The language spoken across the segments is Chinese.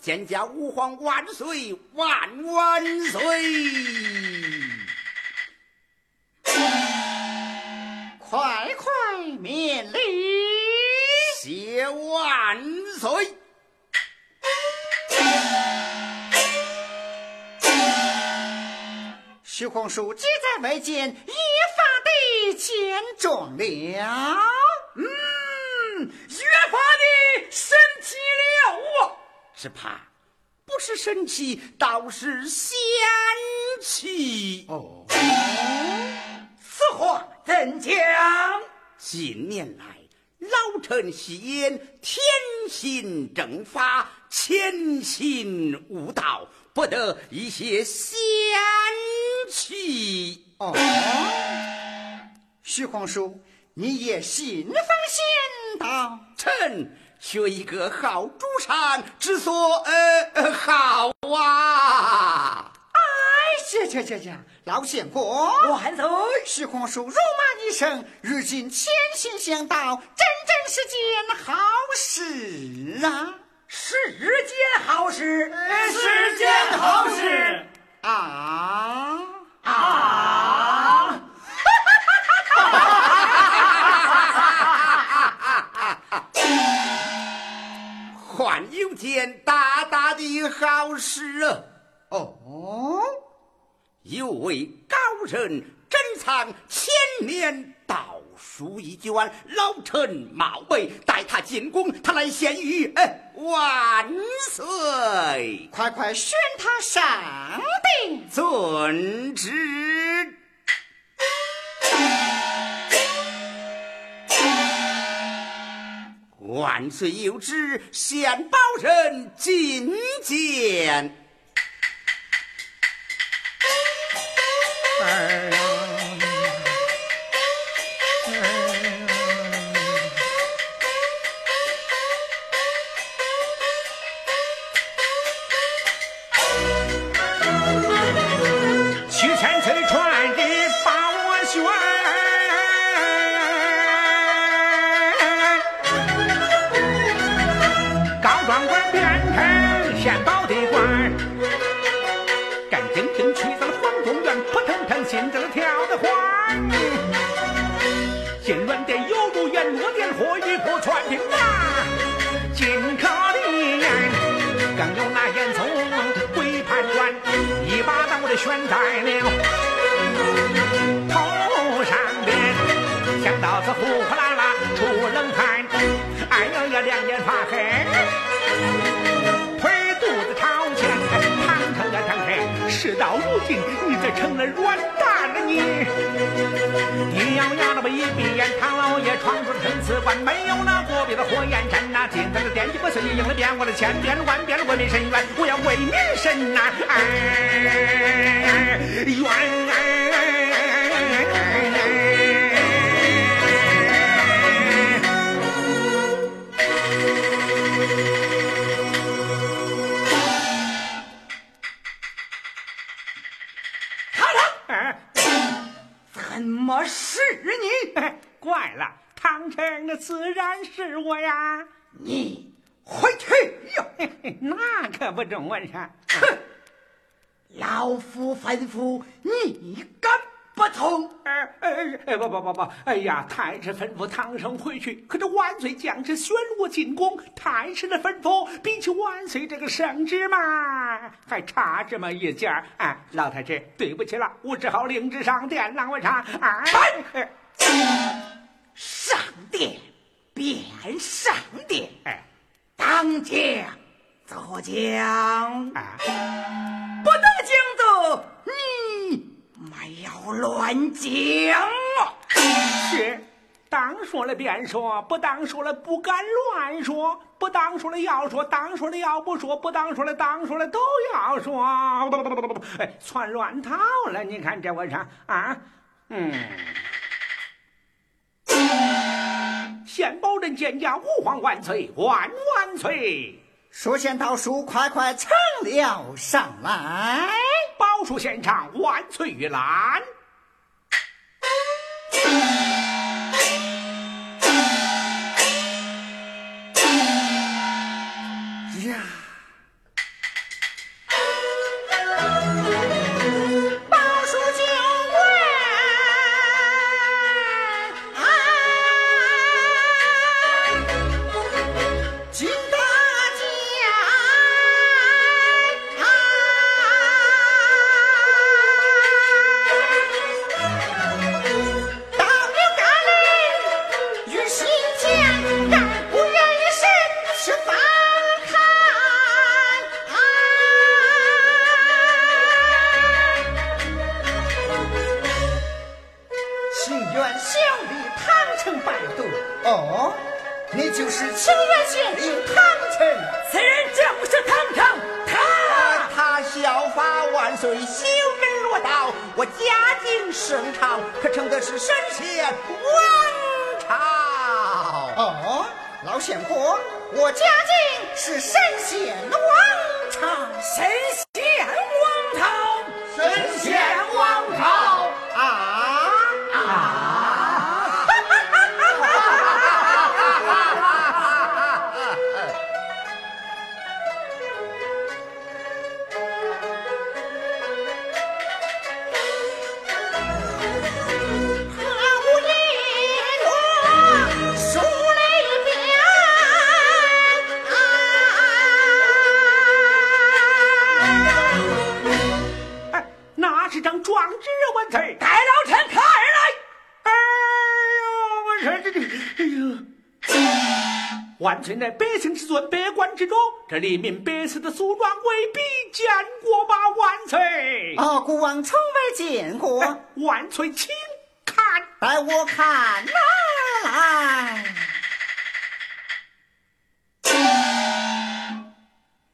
见驾吾皇万岁万万岁！快快免礼，谢万岁！徐皇叔即在外间，一发的见状了。嗯，越发了。只怕不是神奇，倒是仙气。哦，此话怎讲？近年来，老臣戏言天心正法，潜心悟道，不得一些仙气。哦，徐皇叔，你也信奉仙道？臣学一个好主上之所呃好啊！哎，这这这这，老相公，万岁！徐皇叔辱骂一声，如今潜心向道，真正是件好事啊！世间好事，世间好事啊啊！件大大的好事啊！哦，有位高人珍藏千年道书一卷，老臣冒昧带他进宫，他来献于哎万岁！快快宣他上殿。遵旨。万岁有旨，县保人觐见。火雨破传平啊，进可殿，刚有那烟囱鬼判官，一把把我的悬在了头上边，想到此呼呼啦啦出冷汗，哎呀呀两眼发黑，腿肚子朝前，躺成呀躺成，事到如今你这成了软蛋一咬牙那么一闭眼，唐老爷闯出了生死关，没有那过别的火焰山呐，进在了殿，我随应了遍我的千变万遍为民伸冤，我要为民伸呐，哎，冤。自然是我呀！你回去哟！那可不中，文山。哼！老夫吩咐你敢不从？哎哎哎！不不不不！哎呀，太师吩咐唐僧回去，可这万岁将士宣我进宫，太师的吩咐比起万岁这个圣旨嘛，还差这么一截儿。哎，老太师，对不起了，我只好领旨上殿，让我唱。哎，上殿便上殿。哎，当将坐将。啊。不得讲的，你没有乱讲啊！是，当说了便说，不当说了不敢乱说，不当说了要说，当说了要不说，不当说了当说了都要说。不不不不不不，哎，窜乱套了！你看这我啥啊？嗯，先保人见驾，吾皇万岁，万万岁！书仙道书，快快呈了上来。宝书献上，万岁玉兰。现在百姓之尊，百官之中，这黎民百姓的诉状未必见过吧？万岁！啊，国王从未见过。万岁，请看，带我看来。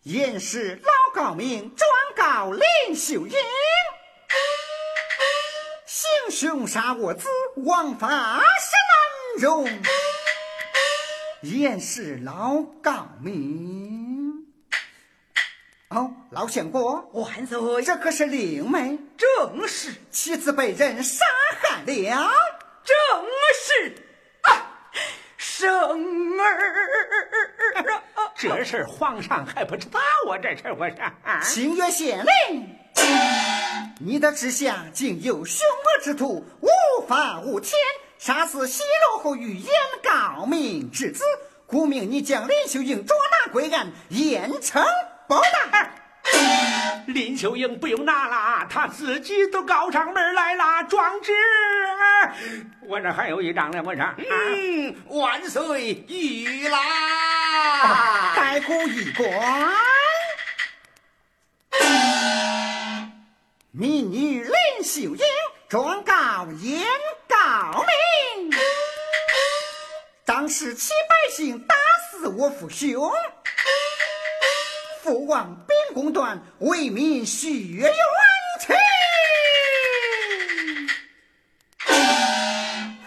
严氏老高明状告林秀英，行凶杀我子，枉法是难容。言是老高明，哦，老相公，万岁，这可是灵媒，正是妻子被人杀害了，正是。啊，生儿啊，这事皇上还不知道啊，这事我说，清月县令，你的治下竟有凶恶之徒，无法无天。杀死西罗侯玉燕高明之子，故命你将林秀英捉拿归案，严惩不贷。林秀英不用拿了，她自己都告上门来了。壮志，我这还有一张呢，我说，嗯，万岁玉兰，盖古一关，民女林秀英状告严高明。当时齐百姓打死我父兄，父王秉公断，为民血冤情。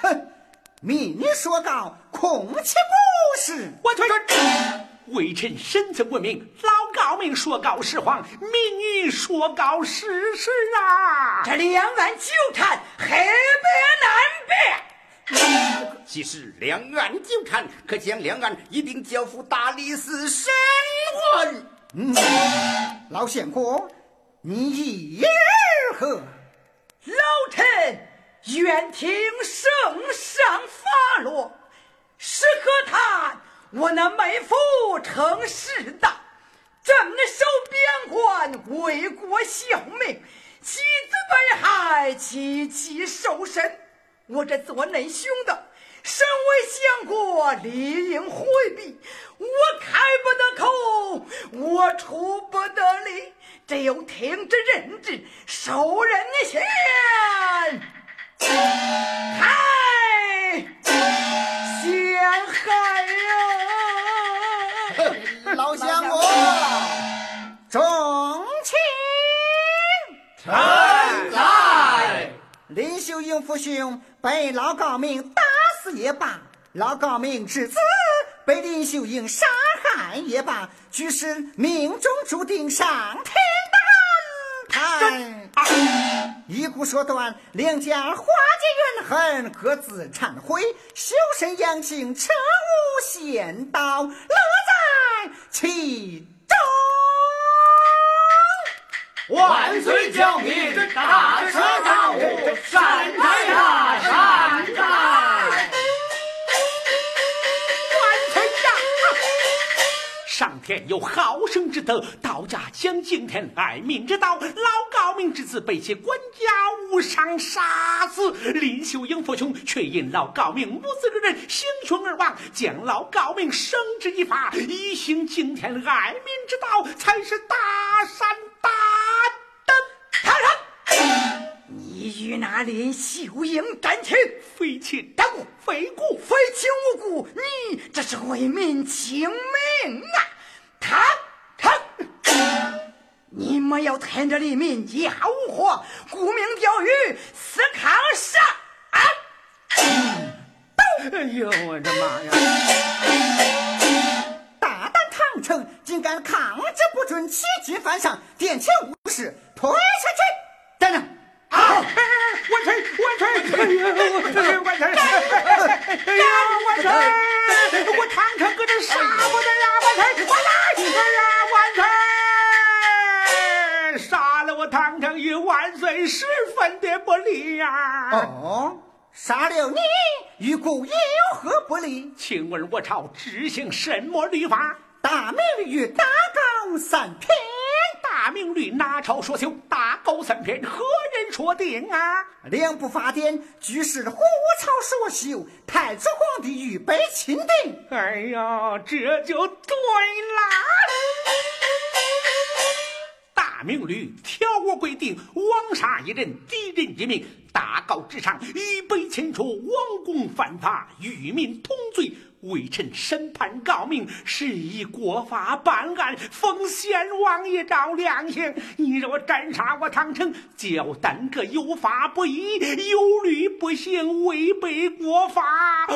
哼，民女说告，恐其不是？万岁！微臣身曾闻名，老高明说告实谎，民女说告事实啊！这两案纠缠，黑白难辨。既是两岸纠缠，可将两岸一并交付大理寺审问。嗯，老县官，你意如何？老臣愿听圣上发落。是可叹我那妹夫成世大，镇守边关，为国效命，妻子被害，妻妻受审。我这做内兄的，身为相国，理应回避。我开不得口，我出不得力，只有听之任之，受人先。开，陷害呀！老相公，重情臣来。林秀英父兄被老高明也罢，老高明之子被林秀英杀害也罢，俱是命中注定，上天的安排。一鼓说断，两家化解怨恨，各自忏悔，修身养性，彻无仙道，乐在其中。万岁教民，大彻大悟，善哉呀，善哉！天有好生之德，道家讲敬天爱民之道。老高明之子被其官家无伤杀死，林秀英父兄却因老高明母子二人行凶而亡，将老高明绳之以法，以行敬天爱民之道，才是大善大德。唐山，你与那林秀英战情，非亲但故非故，非亲无故，你这是为民请命啊！要趁着黎民一毫无火，沽名钓誉，死扛杀！哎呦，我的妈呀！大胆唐城，竟敢抗旨不准，欺君犯上，殿前无事，推下去！等等。好，万岁万岁！哎呀，万岁！哎呀，万岁！我堂堂搁这杀不得呀！万岁万岁！哎呀，万岁！堂堂与万岁十分的不利呀！哦，杀了你与故有何不利？请问我朝执行什么律法？大明律大纲三篇。大明律哪朝所修？大纲三篇何人说定啊？两部法典俱是胡朝所修，太祖皇帝御备钦定。哎呀，这就对了。大明律条文规定，枉杀一人，敌人一命，大告之上，预备牵出王公犯法，与民同罪。微臣审判告明，是以国法办案，奉先王爷照量刑。你若斩杀我唐城，叫单个有法不依、有律不行、违背国法、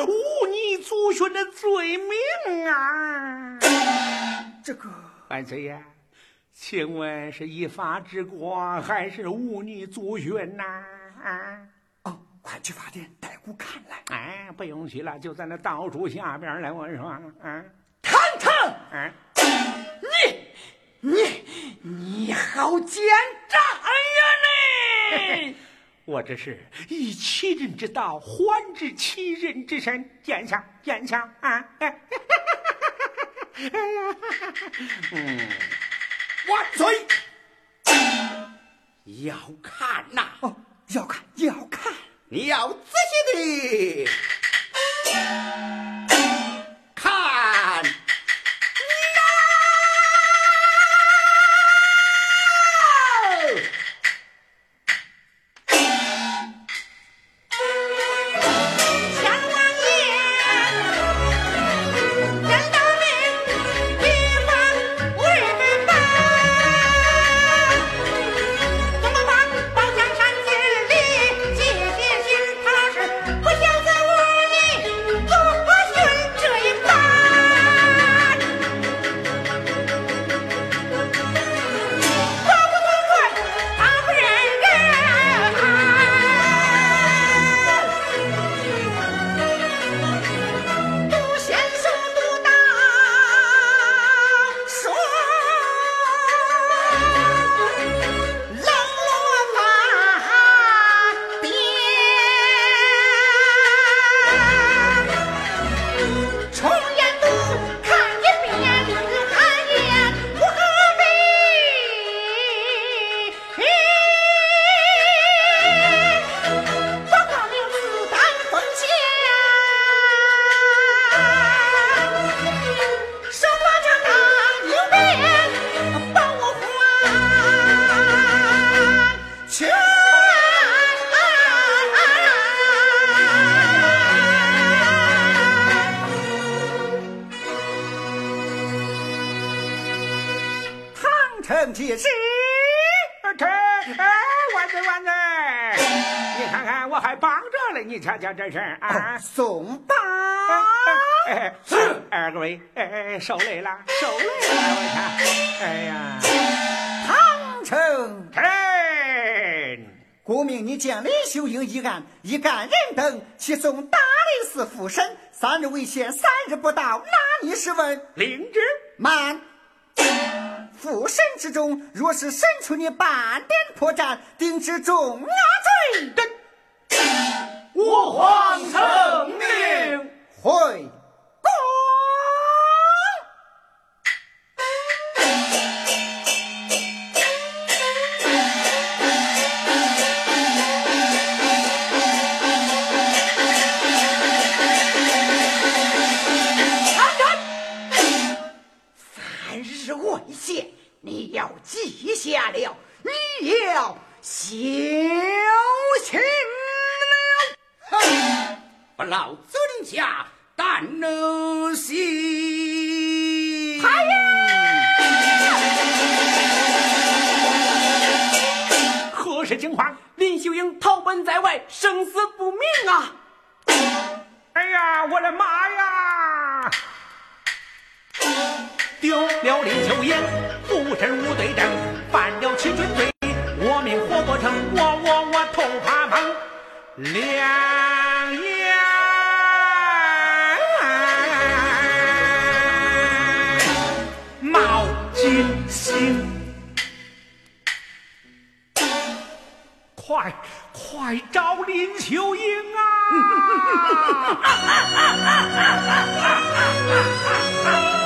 污你祖训的罪名啊！这个万岁呀，请问是依法治国，还是忤逆祖训呐？啊？哦快去法殿带姑看来！哎，不用去了，就在那道柱下边来。我说，嗯，堂堂，嗯，你你你好奸诈呀你！我这是以其人之道还治其人之身，奸下奸下啊！哎呀，嗯，万岁！要看呐！哦，要看要看。你要仔细的哎，是二位，哎，受累了，受累了，我看，哎呀，唐城臣，故命你将李秀英一案一干人等起送大理寺复审，三日为限，三日不到，哪里是问？领旨。慢。复审之中，若是审出你半点破绽，定之重压罪。我皇承命。回。记下了，你要小心了。哼，不劳尊驾担能行。太爷，何事惊慌？林秀英逃奔在外，生死不明啊！哎呀，我的妈呀！丢了林秀英。身无对证，犯了欺君罪，我命活不成，我我我头怕蒙。两眼冒金星，快快找林秋英啊！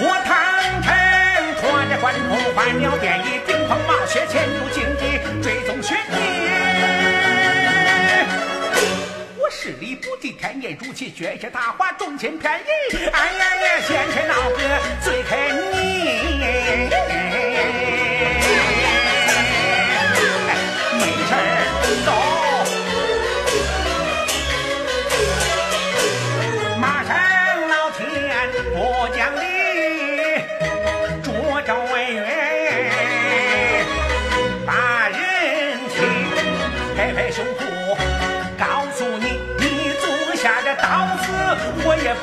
我唐臣拖着官铺换了便衣，顶风冒雪前有荆棘追踪寻你。我视力不敌，天眼如漆，学学大话，重情偏义。哎呀呀，先前老哥最恨你。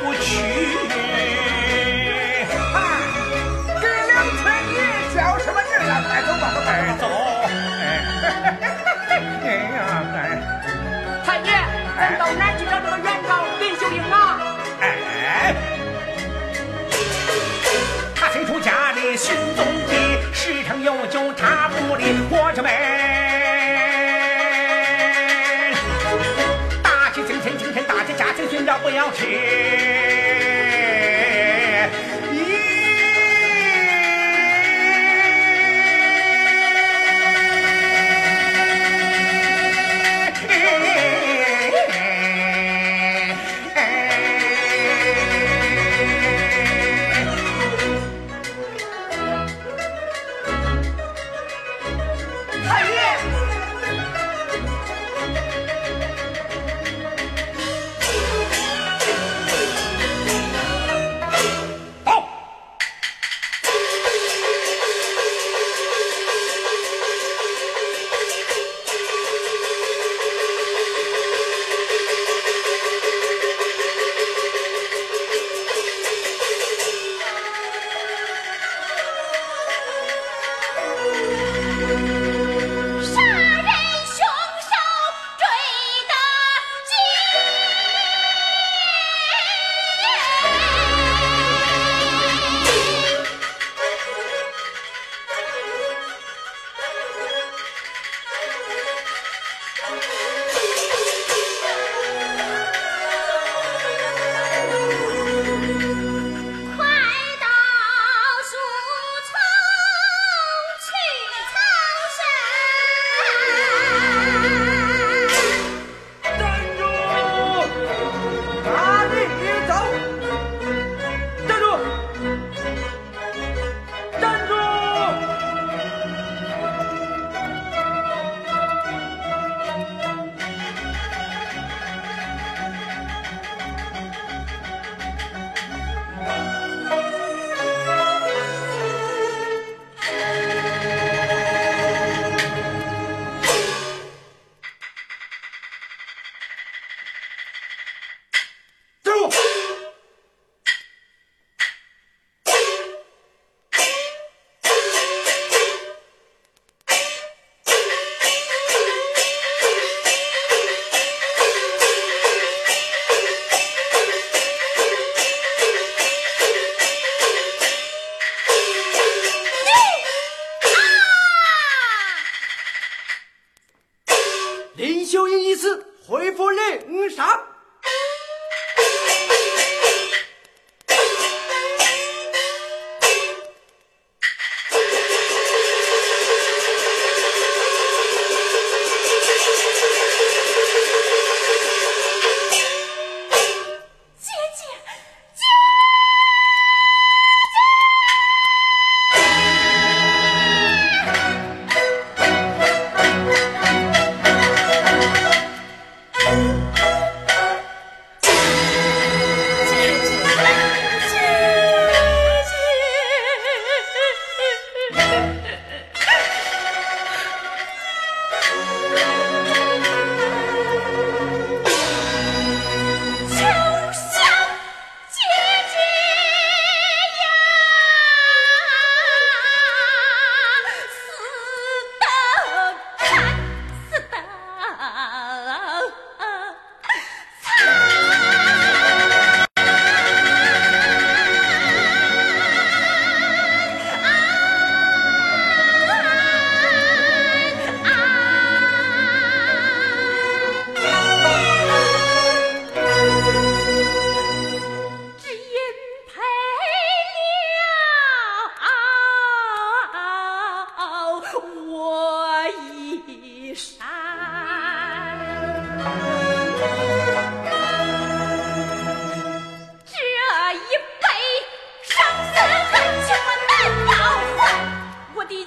不去。给两千你叫什么名呀？快走吧，快走！哎哎呀，哎！太爷，咱到哪去找这个元昭林秀英啊？哎！他虽出家里寻宗地，时常有酒茶不离，我这妹。寻找不要去。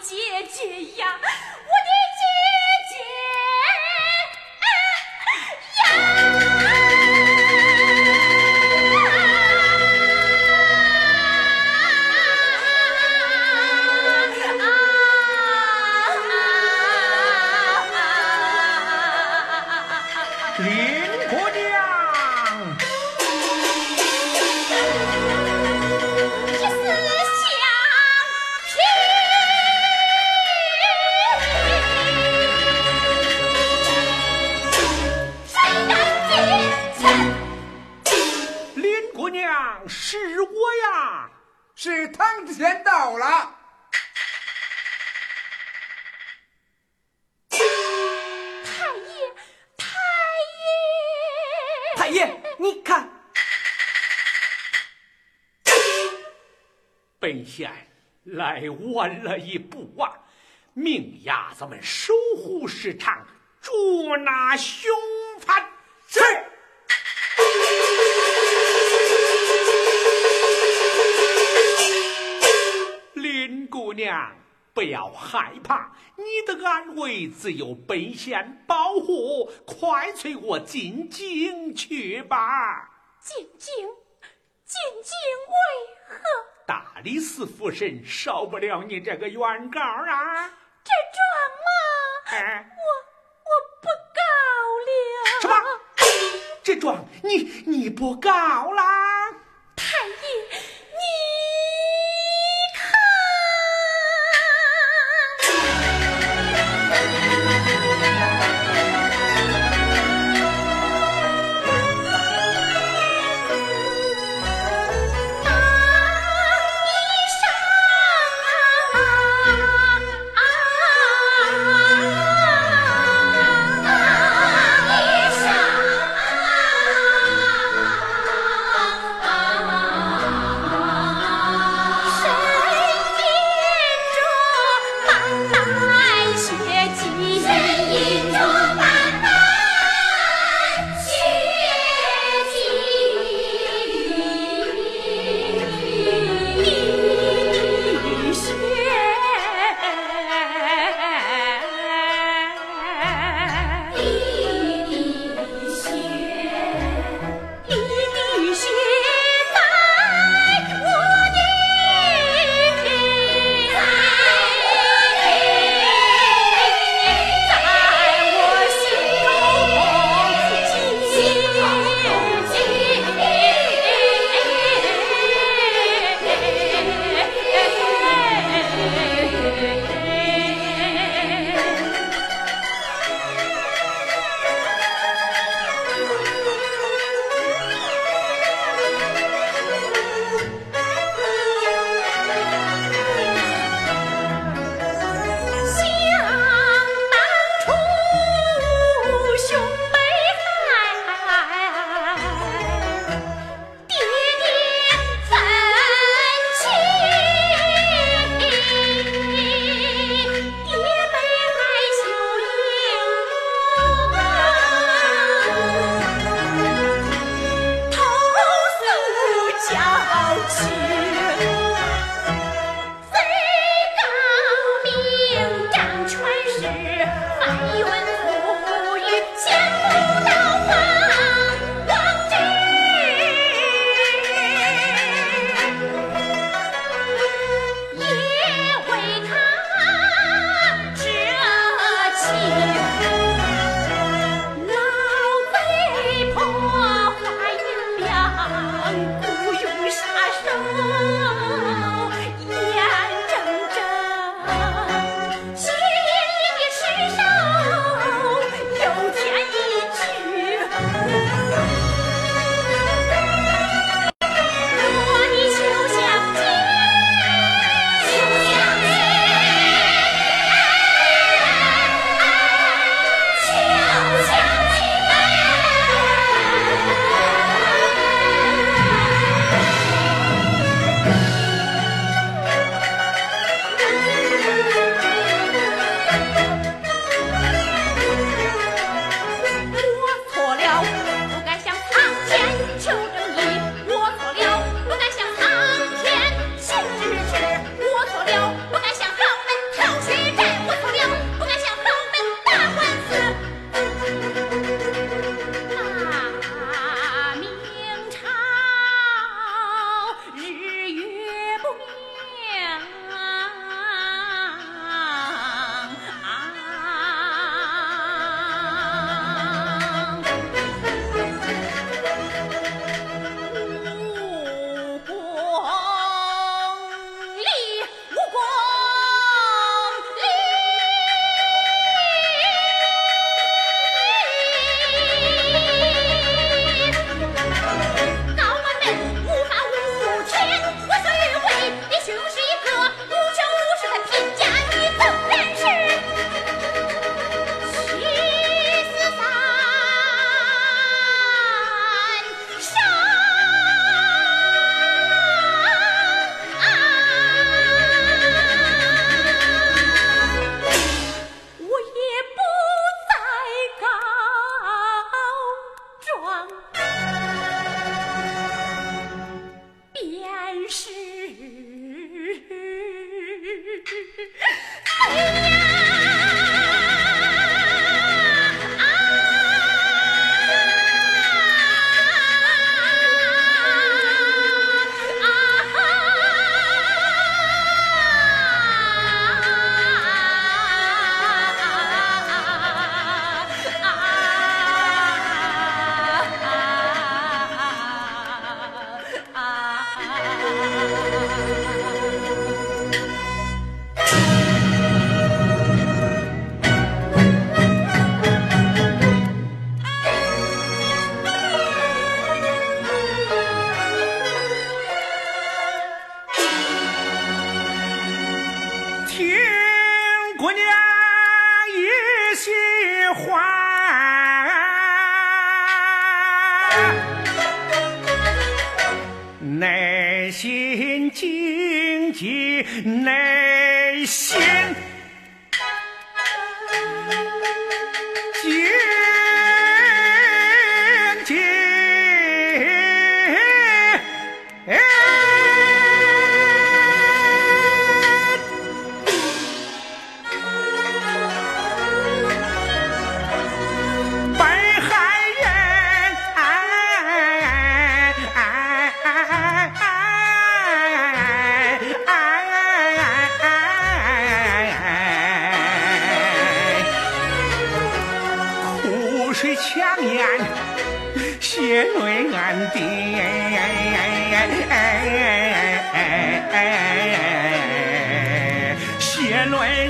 姐姐呀晚了一步啊！命伢子们守护市场，捉拿凶犯。是。林姑娘，不要害怕，你的安危自有本县保护。快催我进京去吧。进京，进京为何？大理寺府审少不了你这个原告啊。这状嘛，哎，我我不告了。什么？这状你你不告啦？Lời.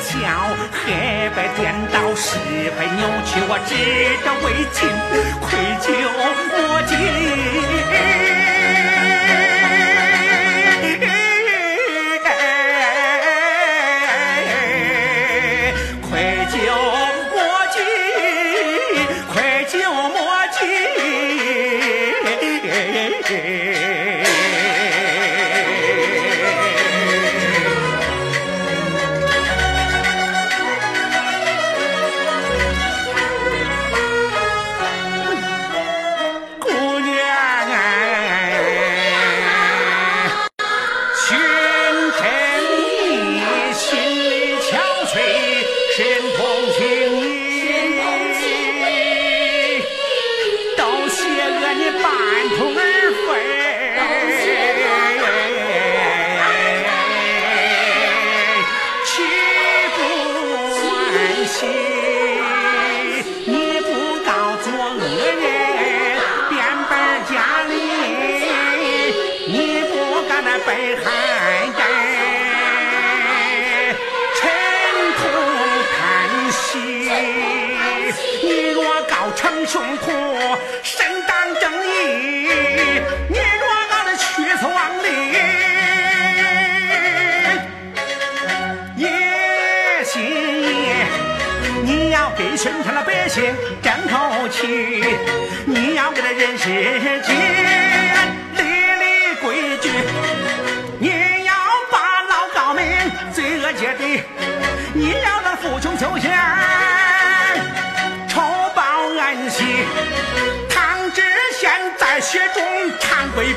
笑，黑白颠倒，是非扭曲，我只得为情，愧疚莫及。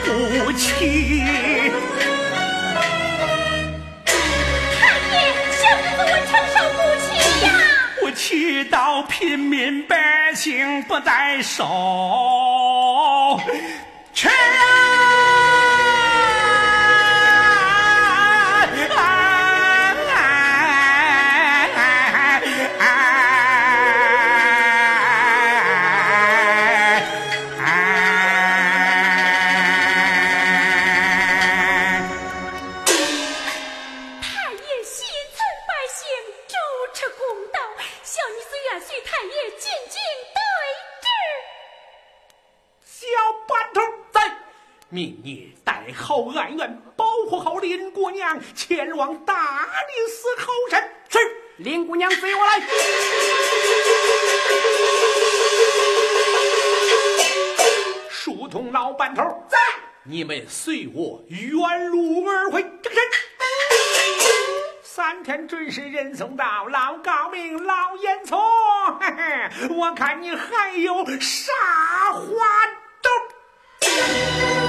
不起，太爷，小日子我承受不起呀！我祈祷平民百姓不再受屈。随我来。疏通老板头在。你们随我远路而回。这个人。三天准时人送到老高明老烟囱。嘿嘿我看你还有啥花招